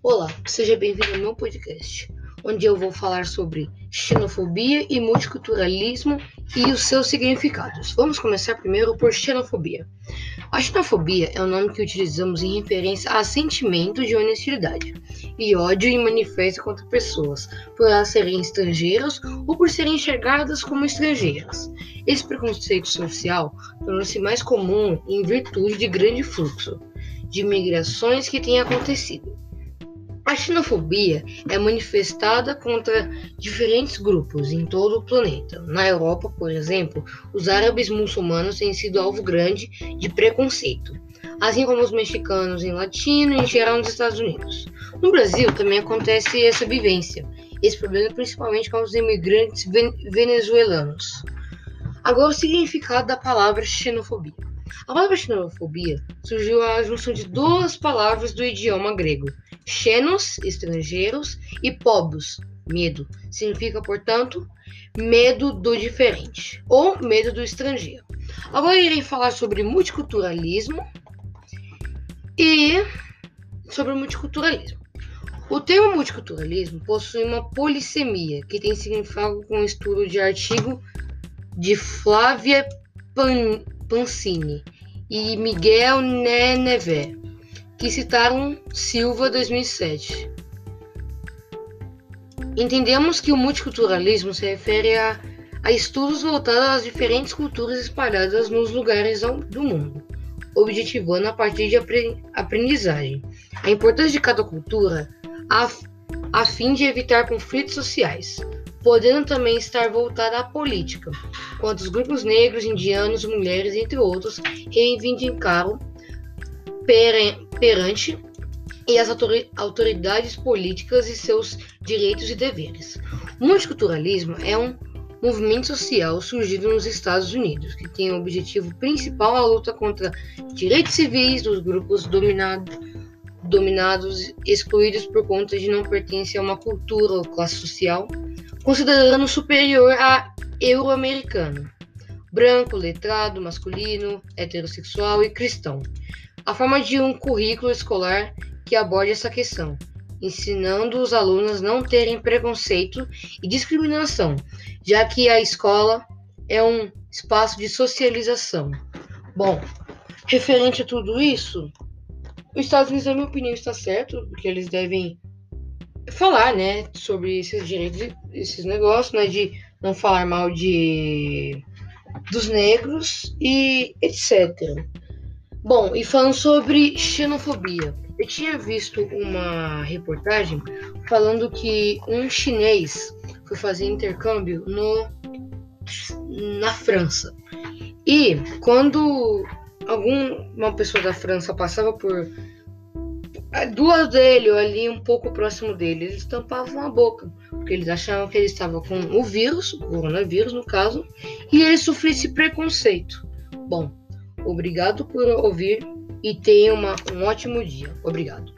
Olá, seja bem-vindo ao meu podcast, onde eu vou falar sobre xenofobia e multiculturalismo e os seus significados. Vamos começar primeiro por xenofobia. A xenofobia é o nome que utilizamos em referência a sentimento de honestidade e ódio em manifesto contra pessoas por elas serem estrangeiras ou por serem enxergadas como estrangeiras. Esse preconceito social tornou-se mais comum em virtude de grande fluxo de migrações que tem acontecido. A xenofobia é manifestada contra diferentes grupos em todo o planeta. Na Europa, por exemplo, os árabes muçulmanos têm sido alvo grande de preconceito, assim como os mexicanos em latino e em geral nos Estados Unidos. No Brasil também acontece essa vivência, esse problema principalmente com os imigrantes venezuelanos. Agora, o significado da palavra xenofobia. A palavra xenofobia surgiu à junção de duas palavras do idioma grego, Xenos, estrangeiros, e pobos, medo. Significa, portanto, medo do diferente ou medo do estrangeiro. Agora irei falar sobre multiculturalismo e sobre multiculturalismo. O termo multiculturalismo possui uma polissemia, que tem significado com o estudo de artigo de Flávia Pan Pancini e Miguel Neneve que citaram Silva 2007. Entendemos que o multiculturalismo se refere a, a estudos voltados às diferentes culturas espalhadas nos lugares do mundo, objetivando a partir de aprendizagem a importância de cada cultura a, a fim de evitar conflitos sociais, podendo também estar voltada à política, quando os grupos negros, indianos, mulheres, entre outros, reivindicaram perante e as autoridades políticas e seus direitos e deveres. O multiculturalismo é um movimento social surgido nos Estados Unidos, que tem o objetivo principal a luta contra direitos civis dos grupos dominados, dominados, excluídos por conta de não pertencer a uma cultura ou classe social, considerando superior a euro-americano, branco, letrado, masculino, heterossexual e cristão a forma de um currículo escolar que aborde essa questão, ensinando os alunos não terem preconceito e discriminação, já que a escola é um espaço de socialização. Bom, referente a tudo isso, os Estados Unidos, na minha opinião, está certo, porque eles devem falar, né, sobre esses direitos, esses negócios, né, de não falar mal de dos negros e etc. Bom, e falando sobre xenofobia, eu tinha visto uma reportagem falando que um chinês foi fazer intercâmbio no, na França. E quando alguma pessoa da França passava por do lado dele ou ali um pouco próximo dele, eles tampavam a boca, porque eles achavam que ele estava com o vírus, o coronavírus no caso, e ele sofria esse preconceito. Bom, Obrigado por ouvir e tenha uma, um ótimo dia. Obrigado.